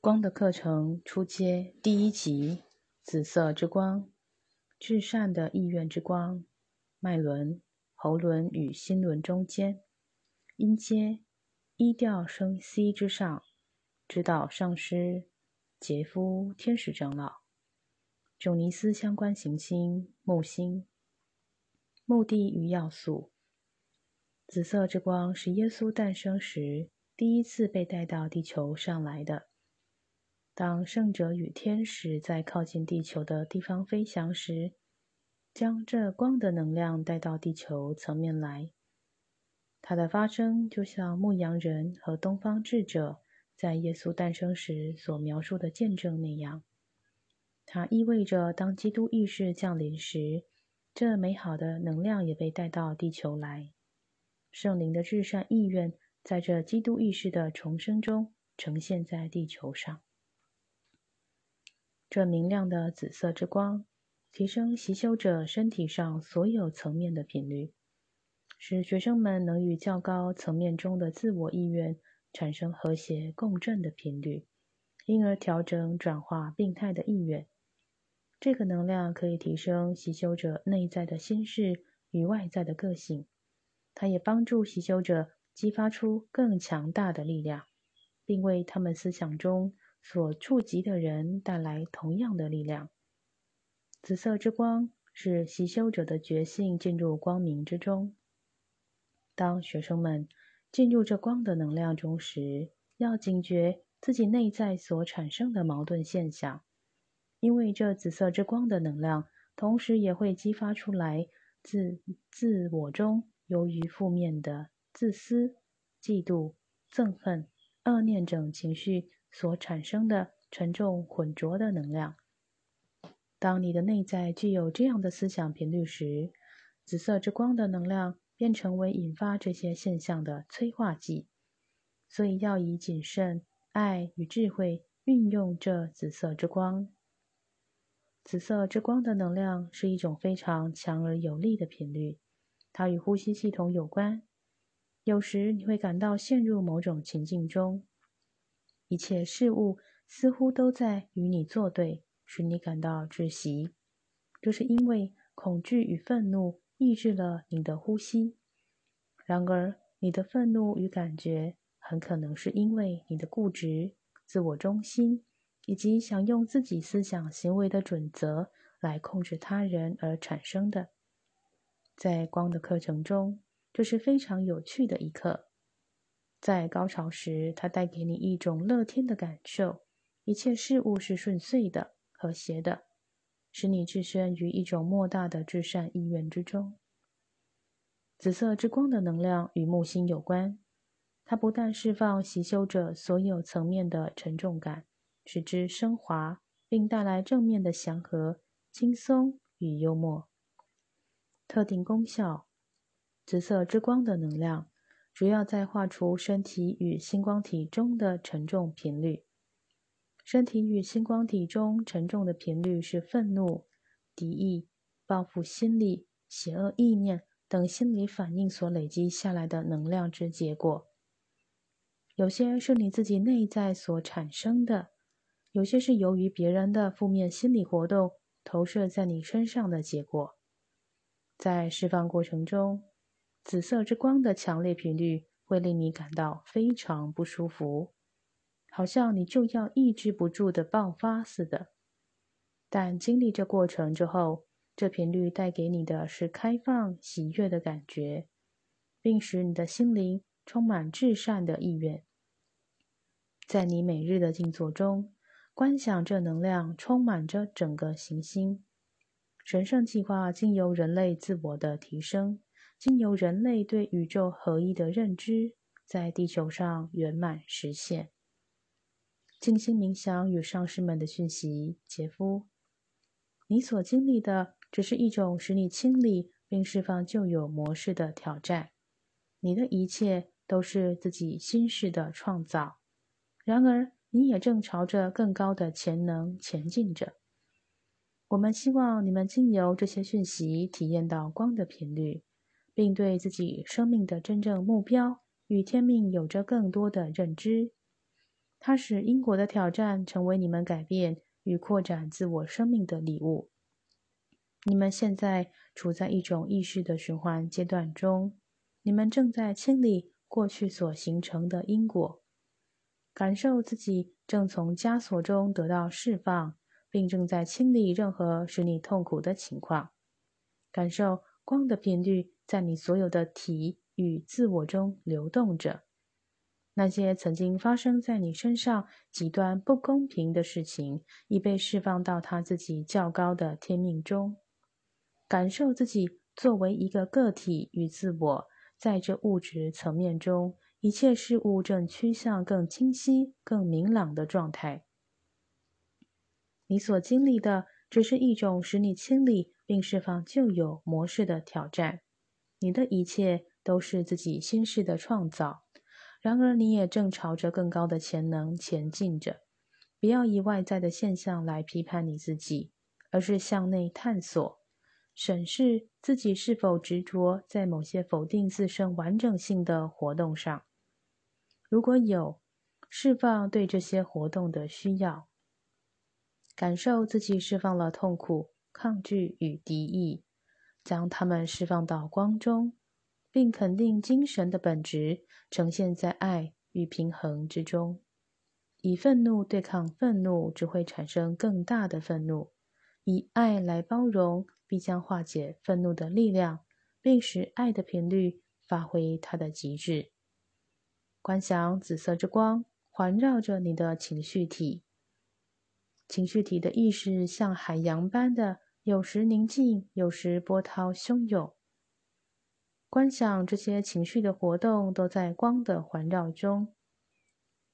光的课程初阶第一集：紫色之光，至善的意愿之光，脉轮、喉轮与心轮中间，音阶一调升 C 之上，指导上师杰夫天使长老，囧尼斯相关行星木星，目的与要素。紫色之光是耶稣诞生时第一次被带到地球上来的。当圣者与天使在靠近地球的地方飞翔时，将这光的能量带到地球层面来。它的发生就像牧羊人和东方智者在耶稣诞生时所描述的见证那样。它意味着，当基督意识降临时，这美好的能量也被带到地球来。圣灵的至善意愿在这基督意识的重生中呈现在地球上。这明亮的紫色之光，提升习修者身体上所有层面的频率，使学生们能与较高层面中的自我意愿产生和谐共振的频率，因而调整转化病态的意愿。这个能量可以提升习修者内在的心事与外在的个性，它也帮助习修者激发出更强大的力量，并为他们思想中。所触及的人带来同样的力量。紫色之光是习修者的觉性进入光明之中。当学生们进入这光的能量中时，要警觉自己内在所产生的矛盾现象，因为这紫色之光的能量同时也会激发出来自自我中由于负面的自私、嫉妒、憎恨、恶念等情绪。所产生的沉重浑浊的能量。当你的内在具有这样的思想频率时，紫色之光的能量便成为引发这些现象的催化剂。所以要以谨慎、爱与智慧运用这紫色之光。紫色之光的能量是一种非常强而有力的频率，它与呼吸系统有关。有时你会感到陷入某种情境中。一切事物似乎都在与你作对，使你感到窒息。这是因为恐惧与愤怒抑制了你的呼吸。然而，你的愤怒与感觉很可能是因为你的固执、自我中心，以及想用自己思想行为的准则来控制他人而产生的。在光的课程中，这是非常有趣的一课。在高潮时，它带给你一种乐天的感受，一切事物是顺遂的、和谐的，使你置身于一种莫大的至善意愿之中。紫色之光的能量与木星有关，它不但释放习修者所有层面的沉重感，使之升华，并带来正面的祥和、轻松与幽默。特定功效：紫色之光的能量。主要在画出身体与星光体中的沉重频率。身体与星光体中沉重的频率是愤怒、敌意、报复心理、邪恶意念等心理反应所累积下来的能量之结果。有些是你自己内在所产生的，有些是由于别人的负面心理活动投射在你身上的结果。在释放过程中。紫色之光的强烈频率会令你感到非常不舒服，好像你就要抑制不住的爆发似的。但经历这过程之后，这频率带给你的是开放、喜悦的感觉，并使你的心灵充满至善的意愿。在你每日的静坐中，观想这能量充满着整个行星。神圣计划经由人类自我的提升。经由人类对宇宙合一的认知，在地球上圆满实现。静心冥想与上师们的讯息，杰夫，你所经历的只是一种使你清理并释放旧有模式的挑战。你的一切都是自己心事的创造。然而，你也正朝着更高的潜能前进着。我们希望你们经由这些讯息，体验到光的频率。并对自己生命的真正目标与天命有着更多的认知，它使因果的挑战成为你们改变与扩展自我生命的礼物。你们现在处在一种意识的循环阶段中，你们正在清理过去所形成的因果，感受自己正从枷锁中得到释放，并正在清理任何使你痛苦的情况。感受光的频率在你所有的体与自我中流动着。那些曾经发生在你身上极端不公平的事情，已被释放到他自己较高的天命中。感受自己作为一个个体与自我，在这物质层面中，一切事物正趋向更清晰、更明朗的状态。你所经历的只是一种使你清理并释放旧有模式的挑战。你的一切都是自己心事的创造。然而，你也正朝着更高的潜能前进着。不要以外在的现象来批判你自己，而是向内探索。审视自己是否执着在某些否定自身完整性的活动上，如果有，释放对这些活动的需要，感受自己释放了痛苦、抗拒与敌意，将它们释放到光中，并肯定精神的本质呈现在爱与平衡之中。以愤怒对抗愤怒，只会产生更大的愤怒；以爱来包容。必将化解愤怒的力量，并使爱的频率发挥它的极致。观想紫色之光环绕着你的情绪体，情绪体的意识像海洋般的，有时宁静，有时波涛汹涌。观想这些情绪的活动都在光的环绕中，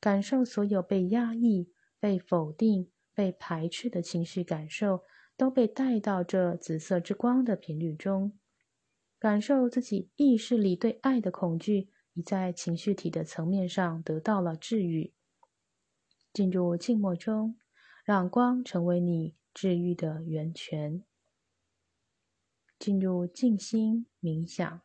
感受所有被压抑、被否定、被排斥的情绪感受。都被带到这紫色之光的频率中，感受自己意识里对爱的恐惧已在情绪体的层面上得到了治愈。进入静默中，让光成为你治愈的源泉。进入静心冥想。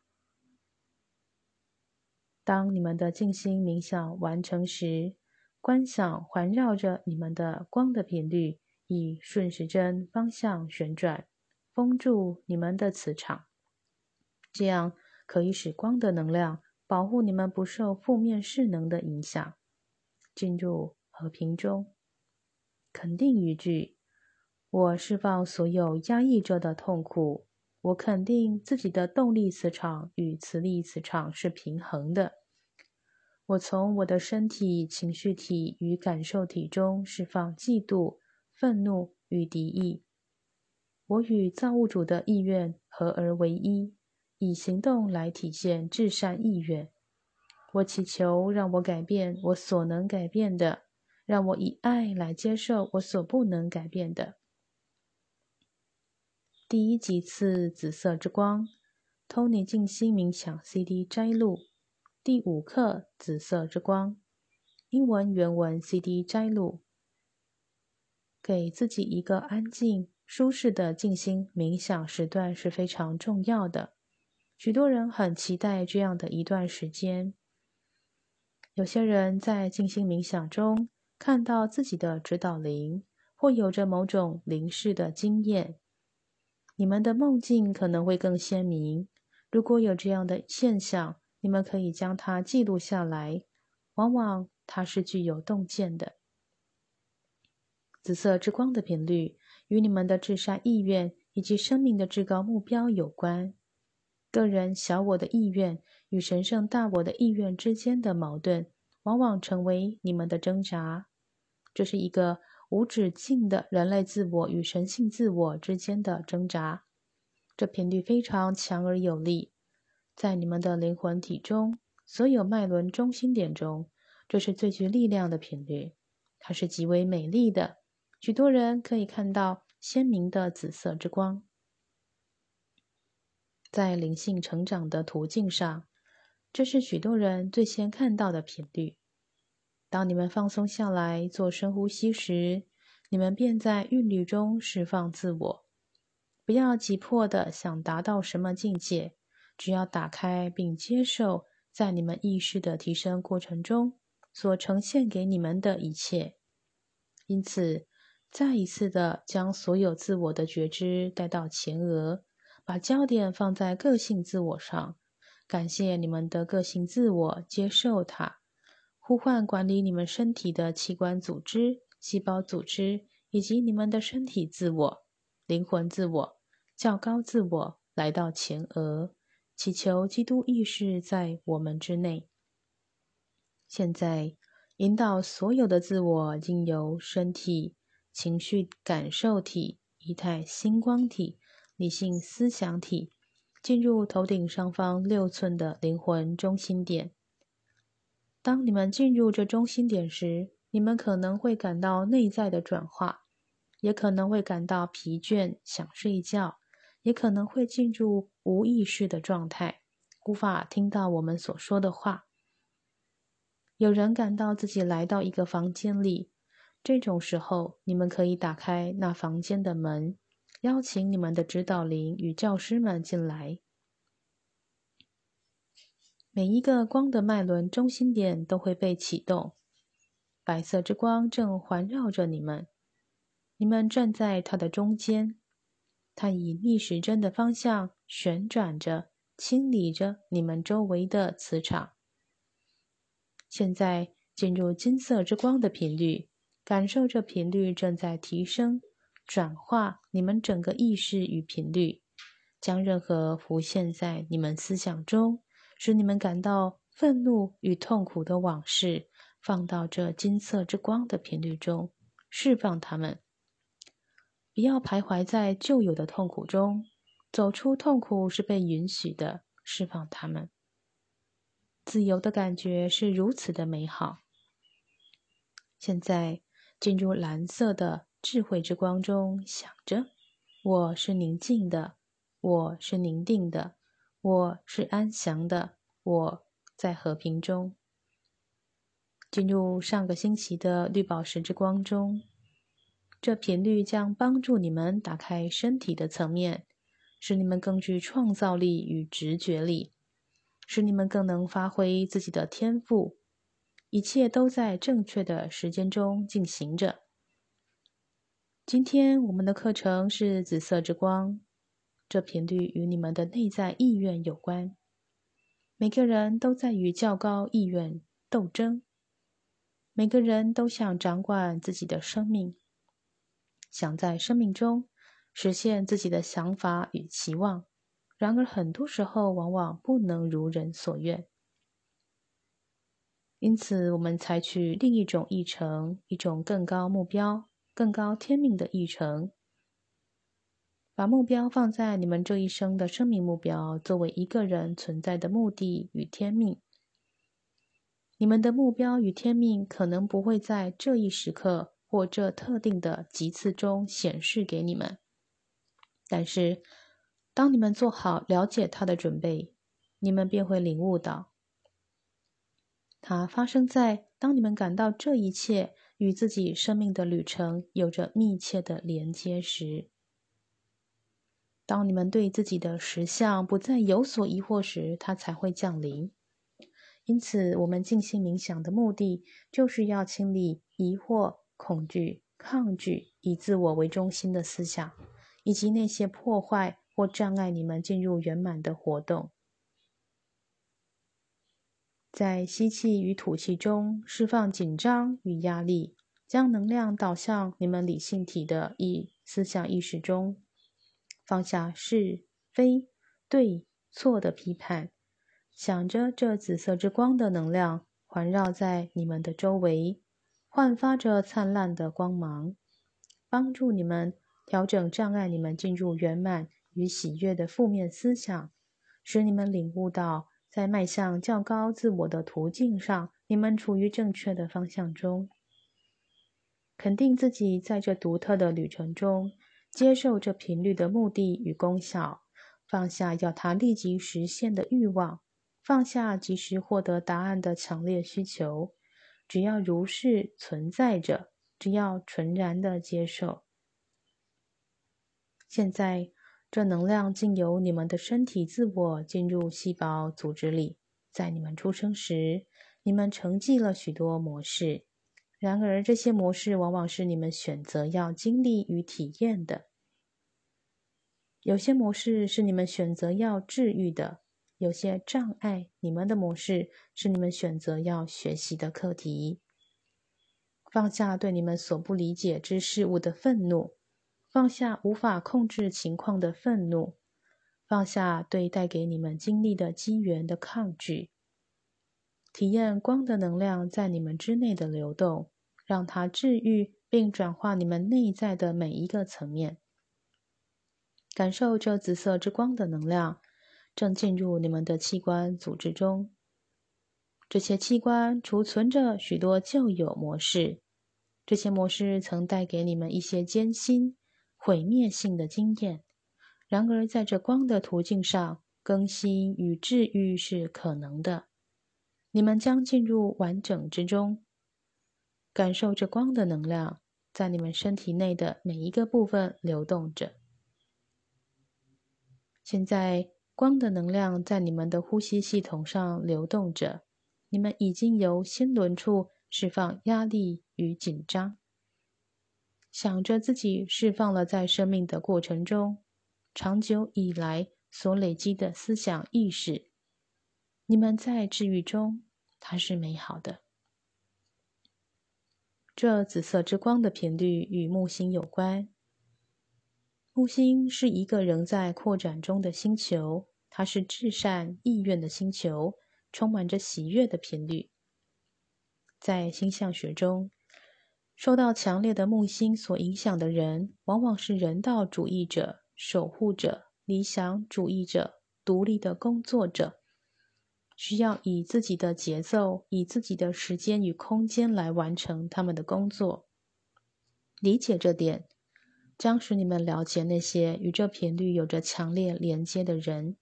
当你们的静心冥想完成时，观想环绕着你们的光的频率。以顺时针方向旋转，封住你们的磁场，这样可以使光的能量保护你们不受负面势能的影响，进入和平中。肯定语句：我释放所有压抑着的痛苦。我肯定自己的动力磁场与磁力磁场是平衡的。我从我的身体、情绪体与感受体中释放嫉妒。愤怒与敌意，我与造物主的意愿合而为一，以行动来体现至善意愿。我祈求让我改变我所能改变的，让我以爱来接受我所不能改变的。第一级次紫色之光，Tony 静心冥想 CD 摘录，第五课紫色之光，英文原文 CD 摘录。给自己一个安静、舒适的静心冥想时段是非常重要的。许多人很期待这样的一段时间。有些人在静心冥想中看到自己的指导灵，或有着某种灵视的经验。你们的梦境可能会更鲜明。如果有这样的现象，你们可以将它记录下来。往往它是具有洞见的。紫色之光的频率与你们的至善意愿以及生命的至高目标有关。个人小我的意愿与神圣大我的意愿之间的矛盾，往往成为你们的挣扎。这是一个无止境的人类自我与神性自我之间的挣扎。这频率非常强而有力，在你们的灵魂体中，所有脉轮中心点中，这是最具力量的频率。它是极为美丽的。许多人可以看到鲜明的紫色之光，在灵性成长的途径上，这是许多人最先看到的频率。当你们放松下来做深呼吸时，你们便在韵律中释放自我。不要急迫的想达到什么境界，只要打开并接受，在你们意识的提升过程中，所呈现给你们的一切。因此，再一次的将所有自我的觉知带到前额，把焦点放在个性自我上。感谢你们的个性自我，接受它，呼唤管理你们身体的器官组织、细胞组织，以及你们的身体自我、灵魂自我、较高自我来到前额，祈求基督意识在我们之内。现在，引导所有的自我经由身体、情绪感受体、仪态星光体、理性思想体。进入头顶上方六寸的灵魂中心点。当你们进入这中心点时，你们可能会感到内在的转化，也可能会感到疲倦，想睡觉，也可能会进入无意识的状态，无法听到我们所说的话。有人感到自己来到一个房间里，这种时候，你们可以打开那房间的门。邀请你们的指导灵与教师们进来。每一个光的脉轮中心点都会被启动，白色之光正环绕着你们。你们站在它的中间，它以逆时针的方向旋转着，清理着你们周围的磁场。现在进入金色之光的频率，感受这频率正在提升。转化你们整个意识与频率，将任何浮现在你们思想中，使你们感到愤怒与痛苦的往事，放到这金色之光的频率中，释放它们。不要徘徊在旧有的痛苦中，走出痛苦是被允许的，释放它们。自由的感觉是如此的美好。现在进入蓝色的。智慧之光中，想着：我是宁静的，我是宁定的，我是安详的，我在和平中。进入上个星期的绿宝石之光中，这频率将帮助你们打开身体的层面，使你们更具创造力与直觉力，使你们更能发挥自己的天赋。一切都在正确的时间中进行着。今天我们的课程是紫色之光，这频率与你们的内在意愿有关。每个人都在与较高意愿斗争，每个人都想掌管自己的生命，想在生命中实现自己的想法与期望。然而，很多时候往往不能如人所愿。因此，我们采取另一种议程，一种更高目标。更高天命的议程，把目标放在你们这一生的生命目标，作为一个人存在的目的与天命。你们的目标与天命可能不会在这一时刻或这特定的几次中显示给你们，但是当你们做好了解它的准备，你们便会领悟到，它发生在当你们感到这一切。与自己生命的旅程有着密切的连接时，当你们对自己的实相不再有所疑惑时，它才会降临。因此，我们静心冥想的目的，就是要清理疑惑、恐惧、抗拒以自我为中心的思想，以及那些破坏或障碍你们进入圆满的活动。在吸气与吐气中释放紧张与压力，将能量导向你们理性体的意思想意识中，放下是非对错的批判，想着这紫色之光的能量环绕在你们的周围，焕发着灿烂的光芒，帮助你们调整障碍你们进入圆满与喜悦的负面思想，使你们领悟到。在迈向较高自我的途径上，你们处于正确的方向中。肯定自己在这独特的旅程中接受这频率的目的与功效，放下要它立即实现的欲望，放下及时获得答案的强烈需求。只要如是存在着，只要纯然的接受。现在。这能量经由你们的身体自我进入细胞组织里，在你们出生时，你们承继了许多模式，然而这些模式往往是你们选择要经历与体验的。有些模式是你们选择要治愈的，有些障碍，你们的模式是你们选择要学习的课题。放下对你们所不理解之事物的愤怒，放下无法控制情况的愤怒，放下对带给你们经历的机缘的抗拒，体验光的能量在你们之内的流动，让它治愈并转化你们内在的每一个层面。感受这紫色之光的能量正进入你们的器官组织中。这些器官储存着许多旧有模式，这些模式曾带给你们一些艰辛、毁灭性的经验。然而，在这光的途径上，更新与治愈是可能的。你们将进入完整之中，感受着光的能量在你们身体内的每一个部分流动着。现在，光的能量在你们的呼吸系统上流动着。你们已经由心轮处释放压力与紧张，想着自己释放了在生命的过程中长久以来所累积的思想意识。你们在治愈中，它是美好的。这紫色之光的频率与木星有关。木星是一个仍在扩展中的星球，它是至善意愿的星球，充满着喜悦的频率。在星象学中，受到强烈的木星所影响的人，往往是人道主义者、守护者、理想主义者、独立的工作者，需要以自己的节奏、以自己的时间与空间来完成他们的工作。理解这点。将使你们了解那些与这频率有着强烈连接的人，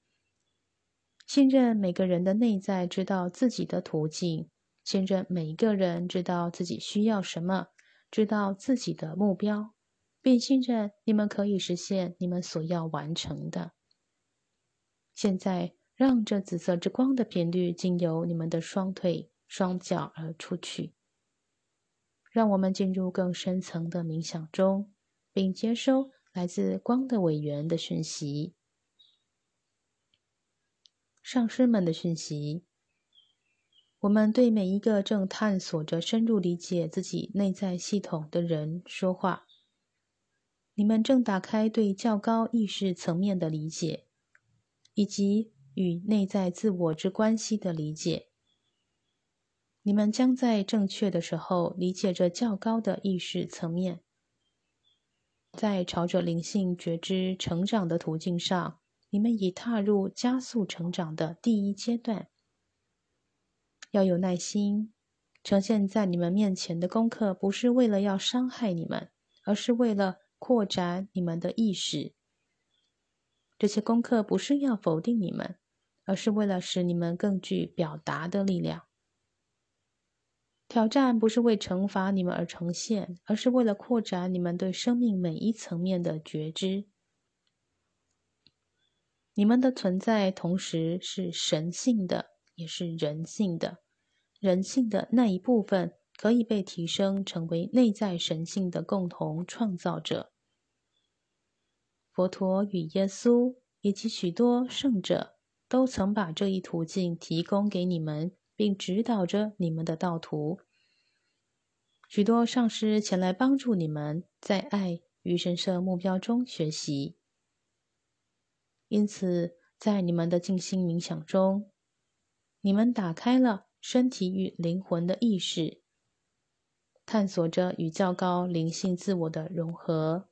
信任每个人的内在知道自己的途径，信任每一个人知道自己需要什么，知道自己的目标，并信任你们可以实现你们所要完成的。现在，让这紫色之光的频率经由你们的双腿、双脚而出去，让我们进入更深层的冥想中。并接收来自光的委员的讯息，上师们的讯息。我们对每一个正探索着深入理解自己内在系统的人说话。你们正打开对较高意识层面的理解，以及与内在自我之关系的理解。你们将在正确的时候理解这较高的意识层面。在朝着灵性觉知成长的途径上，你们已踏入加速成长的第一阶段。要有耐心，呈现在你们面前的功课不是为了要伤害你们，而是为了扩展你们的意识。这些功课不是要否定你们，而是为了使你们更具表达的力量。挑战不是为惩罚你们而呈现，而是为了扩展你们对生命每一层面的觉知。你们的存在同时是神性的，也是人性的。人性的那一部分可以被提升，成为内在神性的共同创造者。佛陀与耶稣以及许多圣者都曾把这一途径提供给你们。并指导着你们的道途。许多上师前来帮助你们在爱与神圣目标中学习。因此，在你们的静心冥想中，你们打开了身体与灵魂的意识，探索着与较高灵性自我的融合。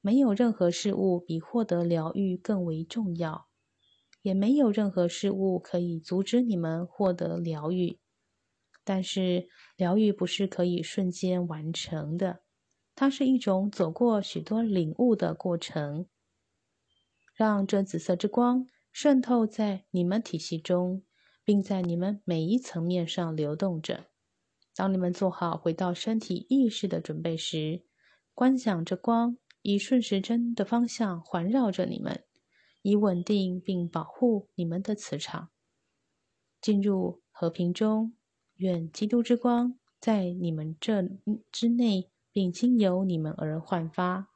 没有任何事物比获得疗愈更为重要。也没有任何事物可以阻止你们获得疗愈，但是疗愈不是可以瞬间完成的，它是一种走过许多领悟的过程。让这紫色之光渗透在你们体系中，并在你们每一层面上流动着。当你们做好回到身体意识的准备时，观想着光以顺时针的方向环绕着你们。以稳定并保护你们的磁场，进入和平中，愿基督之光在你们这之内，并经由你们而焕发。